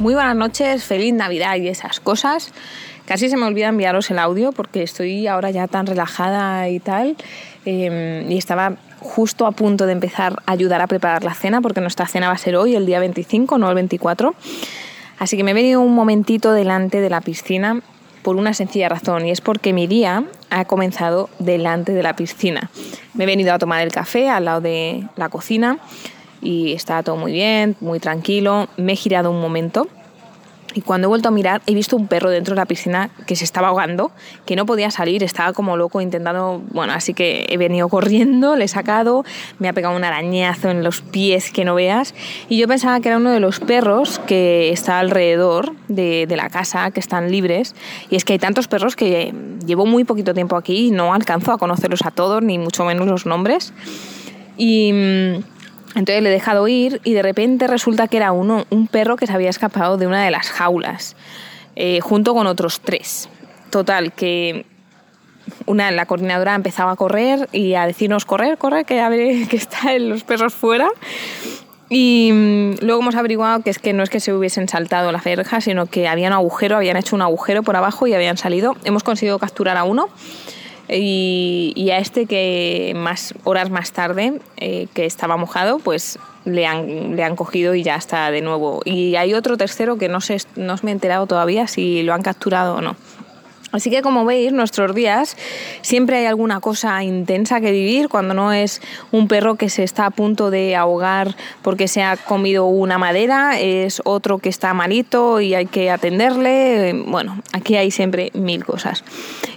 Muy buenas noches, feliz Navidad y esas cosas. Casi se me olvida enviaros el audio porque estoy ahora ya tan relajada y tal. Em, y estaba justo a punto de empezar a ayudar a preparar la cena porque nuestra cena va a ser hoy, el día 25, no el 24. Así que me he venido un momentito delante de la piscina por una sencilla razón y es porque mi día ha comenzado delante de la piscina. Me he venido a tomar el café al lado de la cocina y estaba todo muy bien, muy tranquilo. Me he girado un momento y cuando he vuelto a mirar he visto un perro dentro de la piscina que se estaba ahogando, que no podía salir, estaba como loco intentando, bueno, así que he venido corriendo, le he sacado, me ha pegado un arañazo en los pies que no veas y yo pensaba que era uno de los perros que está alrededor de, de la casa, que están libres y es que hay tantos perros que llevo muy poquito tiempo aquí y no alcanzo a conocerlos a todos, ni mucho menos los nombres. Y mm, entonces le he dejado ir y de repente resulta que era uno, un perro que se había escapado de una de las jaulas, eh, junto con otros tres. Total, que una, la coordinadora empezaba a correr y a decirnos correr, correr, que a que están los perros fuera. Y mm, luego hemos averiguado que es que no es que se hubiesen saltado la verja, sino que había un agujero, habían hecho un agujero por abajo y habían salido. Hemos conseguido capturar a uno y, a este que más horas más tarde, eh, que estaba mojado, pues le han, le han cogido y ya está de nuevo. Y hay otro tercero que no, sé, no me he enterado todavía si lo han capturado o no. Así que como veis, nuestros días siempre hay alguna cosa intensa que vivir cuando no es un perro que se está a punto de ahogar porque se ha comido una madera, es otro que está malito y hay que atenderle. Bueno, aquí hay siempre mil cosas.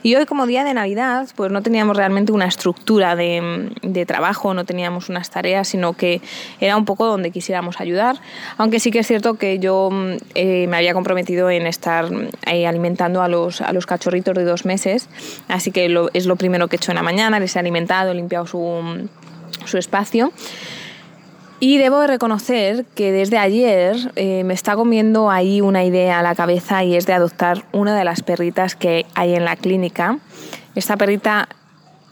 Y hoy como día de Navidad, pues no teníamos realmente una estructura de, de trabajo, no teníamos unas tareas, sino que era un poco donde quisiéramos ayudar. Aunque sí que es cierto que yo eh, me había comprometido en estar eh, alimentando a los, a los cachorros chorritos de dos meses, así que es lo primero que he hecho en la mañana, les he alimentado, he limpiado su, su espacio. Y debo reconocer que desde ayer eh, me está comiendo ahí una idea a la cabeza y es de adoptar una de las perritas que hay en la clínica. Esta perrita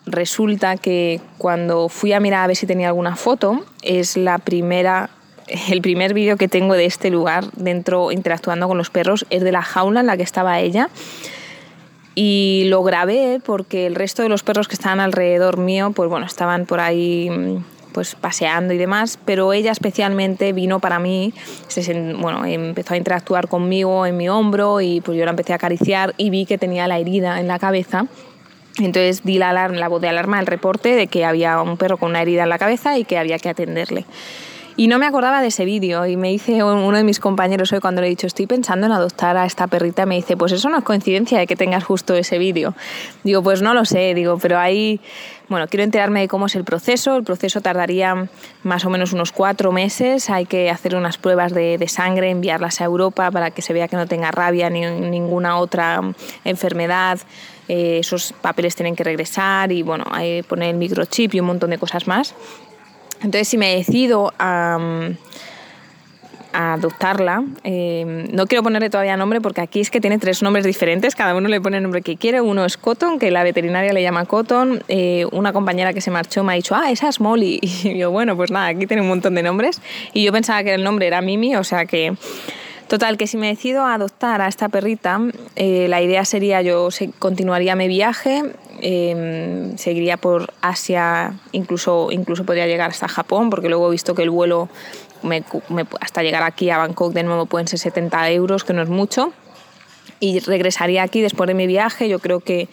resulta que cuando fui a mirar a ver si tenía alguna foto, es la primera el primer vídeo que tengo de este lugar dentro interactuando con los perros es de la jaula en la que estaba ella y lo grabé porque el resto de los perros que estaban alrededor mío, pues bueno, estaban por ahí mm, pues paseando y demás, pero ella especialmente vino para mí, se, bueno, empezó a interactuar conmigo en mi hombro y pues yo la empecé a acariciar y vi que tenía la herida en la cabeza. Entonces di la, alarma, la voz de alarma, el reporte de que había un perro con una herida en la cabeza y que había que atenderle. Y no me acordaba de ese vídeo y me dice uno de mis compañeros hoy cuando le he dicho estoy pensando en adoptar a esta perrita, me dice pues eso no es coincidencia de que tengas justo ese vídeo. Digo pues no lo sé, digo, pero ahí, bueno, quiero enterarme de cómo es el proceso. El proceso tardaría más o menos unos cuatro meses, hay que hacer unas pruebas de, sangre, enviarlas a Europa para que se vea que no tenga rabia ni ninguna otra enfermedad. Eh, esos papeles tienen que regresar y bueno, hay poner el microchip y un montón de cosas más. Entonces, si me decido a, adoptarla, eh, no quiero ponerle todavía nombre porque aquí es que tiene tres nombres diferentes, cada uno le pone el nombre que quiere. Uno es Cotton, que la veterinaria le llama Cotton. Eh, una compañera que se marchó me ha dicho, ah, esa es Molly. Y yo, bueno, pues nada, aquí tiene un montón de nombres. Y yo pensaba que el nombre era Mimi, o sea que. Total, que si me decido a adoptar a esta perrita, eh, la idea sería yo continuaría mi viaje, Em, seguiría por Asia, incluso, incluso podría llegar hasta Japón, porque luego he visto que el vuelo hasta llegar aquí a Bangkok de nuevo pueden ser 70 euros, que no es mucho. Y regresaría aquí después de mi viaje, yo creo que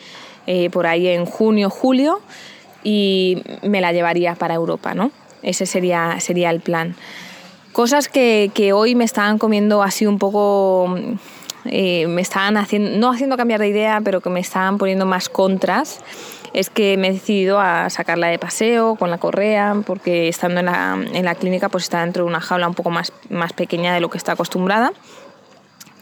eh, por ahí en junio, julio, y me la llevaría para Europa, ¿no? Ese sería, sería el plan. Cosas que, que hoy me estaban comiendo así un poco eh, me estaban haciendo, no haciendo cambiar de idea, pero que me estaban poniendo más contras, es que me he decidido a sacarla de paseo con la correa, porque estando en la, en la clínica pues está dentro de una jaula un poco más, más pequeña de lo que está acostumbrada.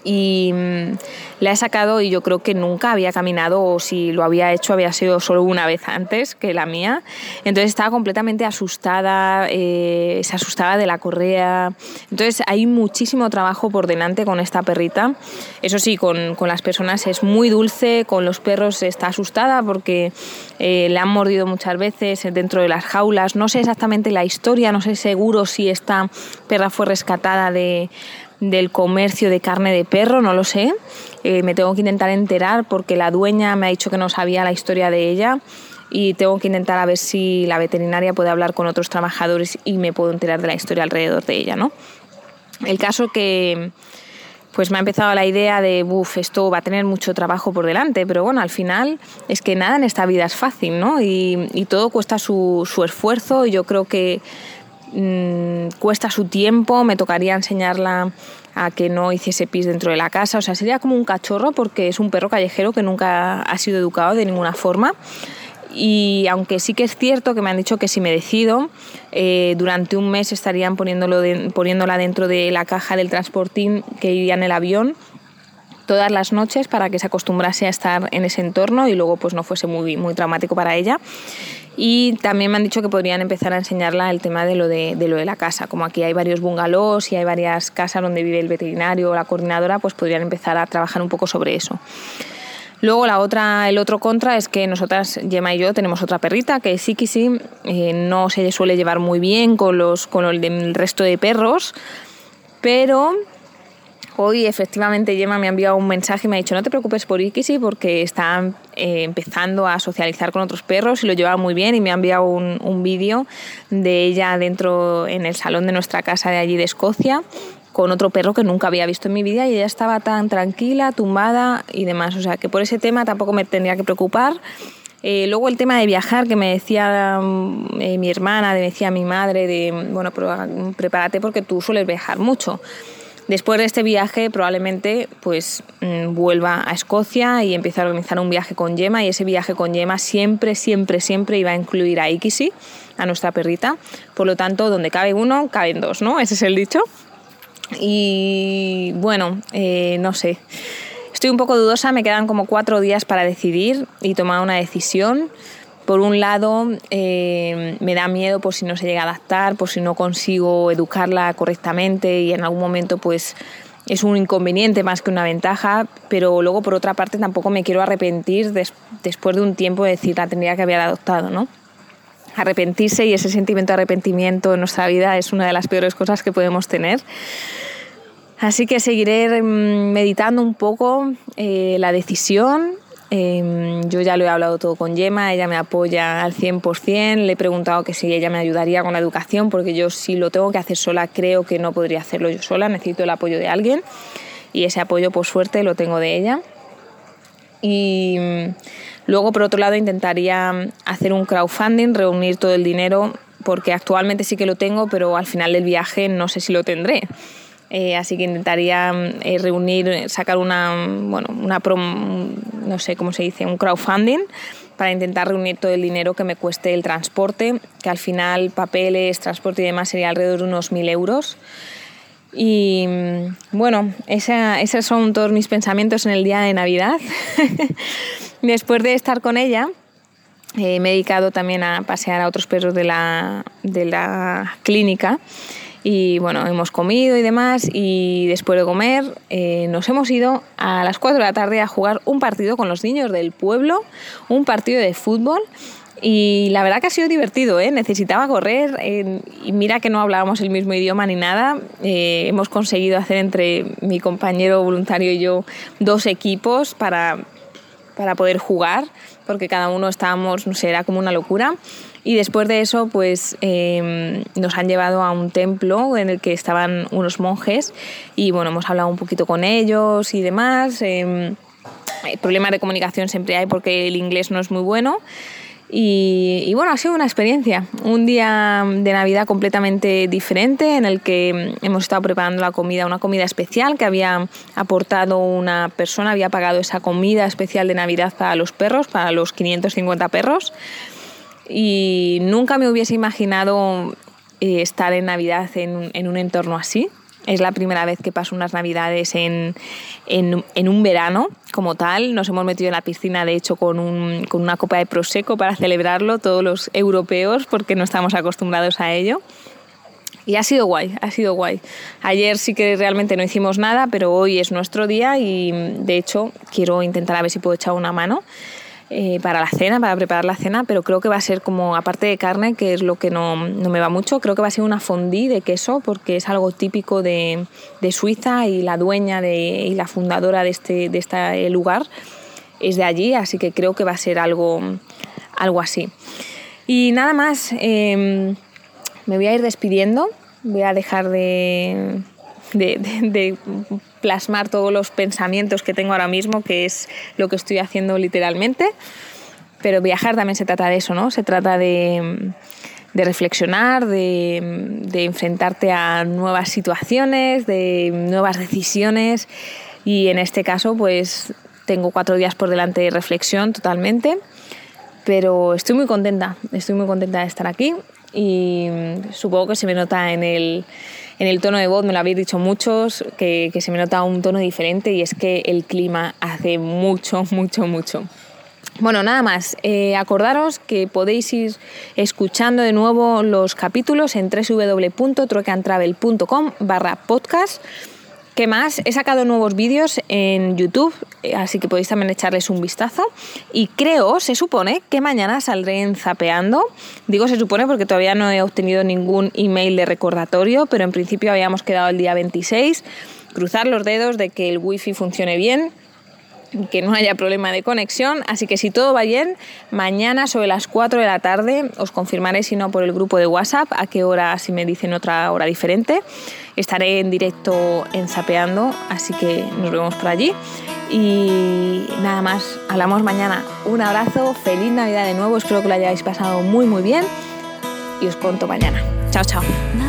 Y mm, la he sacado y yo creo que nunca había caminado o si lo había hecho había sido solo una vez antes que la mía. Entonces estaba completamente asustada, eh, se asustaba de la correa. Entonces hay muchísimo trabajo por delante con esta perrita. Eso sí, con, con las personas es muy dulce, con los perros está asustada porque eh, le han mordido muchas veces dentro de las jaulas. No sé exactamente la historia, no sé seguro si esta perra fue rescatada de del comercio de carne de perro, no lo sé. Eh, me tengo que intentar enterar porque la dueña me ha dicho que no sabía la historia de ella y tengo que intentar a ver si la veterinaria puede hablar con otros trabajadores y me puedo enterar de la historia alrededor de ella, ¿no? El caso que pues me ha empezado la idea de, uff, esto va a tener mucho trabajo por delante, pero bueno, al final es que nada en esta vida es fácil, ¿no? Y, todo cuesta su, su esfuerzo y yo creo que Mm, cuesta su tiempo, me tocaría enseñarla a que no hiciese pis dentro de la casa, o sea, sería como un cachorro porque es un perro callejero que nunca ha sido educado de ninguna forma. Y aunque sí que es cierto que me han dicho que si me decido, eh, durante un mes estarían poniéndolo poniéndola dentro de la caja del transportín que iría en el avión todas las noches para que se acostumbrase a estar en ese entorno y luego pues no fuese muy, muy traumático para ella. Y también me han dicho que podrían empezar a enseñarla el tema de lo de, lo de la casa. Como aquí hay varios bungalows y hay varias casas donde vive el veterinario o la coordinadora, pues podrían empezar a trabajar un poco sobre eso. Luego la otra, el otro contra es que nosotras, Gemma y yo, tenemos otra perrita que sí que sí, eh, no se suele llevar muy bien con, los, con el resto de perros, pero Hoy efectivamente Gemma me ha enviado un mensaje y me ha dicho no te preocupes por Ikisi porque está eh, empezando a socializar con otros perros y lo lleva muy bien y me ha enviado un, un vídeo de ella dentro en el salón de nuestra casa de allí de Escocia con otro perro que nunca había visto en mi vida y ella estaba tan tranquila, tumbada y demás. O sea que por ese tema tampoco me tendría que preocupar. Eh, luego el tema de viajar, que me decía mm, eh, mi hermana, me decía mi madre, bueno, prepárate porque tú sueles viajar mucho. Después de este viaje probablemente pues mm, vuelva a Escocia y empiece a organizar un viaje con Yema y ese viaje con Yema siempre, siempre, siempre iba a incluir a Ikisi, a nuestra perrita. Por lo tanto, donde cabe uno, caben dos, ¿no? Ese es el dicho. Y bueno, eh, no sé. Estoy un poco dudosa, me quedan como cuatro días para decidir y tomar una decisión. Por un lado, eh, me da miedo por si no se llega a adaptar, por si no consigo educarla correctamente y en algún momento pues es un inconveniente más que una ventaja, pero luego por otra parte tampoco me quiero arrepentir después de un tiempo de decir la tendría que haber adoptado, ¿no? Arrepentirse y ese sentimiento de arrepentimiento en nuestra vida es una de las peores cosas que podemos tener. Así que seguiré mm, meditando un poco eh, la decisión Em, yo ya lo he hablado todo con Gemma, ella me apoya al 100%, le he preguntado que si ella me ayudaría con la educación, porque yo si lo tengo que hacer sola creo que no podría hacerlo yo sola, necesito el apoyo de alguien y ese apoyo por suerte lo tengo de ella. Y mm, luego por otro lado intentaría hacer un crowdfunding, reunir todo el dinero, porque actualmente sí que lo tengo, pero al final del viaje no sé si lo tendré. Eh, así que intentaría eh, reunir, sacar una, bueno, una no sé cómo se dice, un crowdfunding para intentar reunir todo el dinero que me cueste el transporte, que al final papeles, transporte y demás sería alrededor de unos mil euros. Y bueno, esos son todos mis pensamientos en el día de Navidad. Después de estar con ella, eh, he dedicado también a pasear a otros perros de la, de la clínica y bueno, hemos comido y demás y después de comer eh, nos hemos ido a las 4 de la tarde a jugar un partido con los niños del pueblo, un partido de fútbol y la verdad que ha sido divertido, ¿eh? necesitaba correr y mira que no hablábamos el mismo idioma ni nada. Eh, hemos conseguido hacer entre mi compañero voluntario y yo dos equipos para, para poder jugar, porque cada uno estábamos, no sé, era como una locura. Y después de eso, pues em, nos han llevado a un templo en el que estaban unos monjes y bueno, hemos hablado un poquito con ellos y demás. Eh, problemas de comunicación siempre hay porque el inglés no es muy bueno. Y, bueno, ha sido una experiencia, un día de Navidad completamente diferente en el que hemos estado preparando la comida, una comida especial que había aportado una persona, había pagado esa comida especial de Navidad para los perros, para los 550 perros y nunca me hubiese imaginado eh, estar en Navidad en, un entorno así. Es la primera vez que paso unas navidades en, en, un verano como tal. Nos hemos metido en la piscina, de hecho, con, un, con una copa de prosecco para celebrarlo, todos los europeos, porque no estamos acostumbrados a ello. Y ha sido guay, ha sido guay. Ayer sí que realmente no hicimos nada, pero hoy es nuestro día y de hecho quiero intentar a ver si puedo echar una mano. Eh, para la cena, para preparar la cena, pero creo que va a ser como, aparte de carne, que es lo que no, no me va mucho, creo que va a ser una fondue de queso, porque es algo típico de, de Suiza y la dueña de, y la fundadora de este, de este lugar es de allí, así que creo que va a ser algo, algo así. Y nada más, em, me voy a ir despidiendo, voy a dejar de, de, plasmar todos los pensamientos que tengo ahora mismo, que es lo que estoy haciendo literalmente. Pero viajar también se trata de eso, ¿no? Se trata de, de reflexionar, de, de, enfrentarte a nuevas situaciones, de nuevas decisiones. Y en este caso, pues tengo cuatro días por delante de reflexión totalmente. Pero estoy muy contenta, estoy muy contenta de estar aquí y supongo que se me nota en el, en el tono de voz, me lo habéis dicho muchos, que, se me nota un tono diferente y es que el clima hace mucho, mucho, mucho. Bueno, nada más. Eh, acordaros que podéis ir escuchando de nuevo los capítulos en www.trocantravel.com barra podcast. ¿Qué más? He sacado nuevos vídeos en YouTube, eh, así que podéis también echarles un vistazo. Y creo, se supone, que mañana saldré en Zapeando. Digo se supone porque todavía no he obtenido ningún email de recordatorio, pero en principio habíamos quedado el día 26. Cruzar los dedos de que el wifi funcione bien que no haya problema de conexión. Así que si todo va bien, mañana sobre las 4 de la tarde os confirmaré, si no por el grupo de WhatsApp, a qué hora, si me dicen otra hora diferente. Estaré en directo en Zapeando, así que nos vemos por allí. Y nada más, hablamos mañana. Un abrazo, feliz Navidad de nuevo, espero que lo hayáis pasado muy muy bien y os cuento mañana. Chao, chao.